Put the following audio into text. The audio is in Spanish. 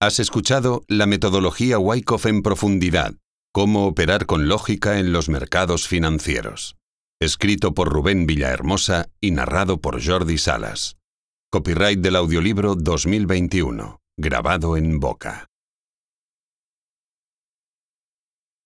Has escuchado la metodología Wyckoff en profundidad, cómo operar con lógica en los mercados financieros. Escrito por Rubén Villahermosa y narrado por Jordi Salas. Copyright del audiolibro 2021, grabado en Boca.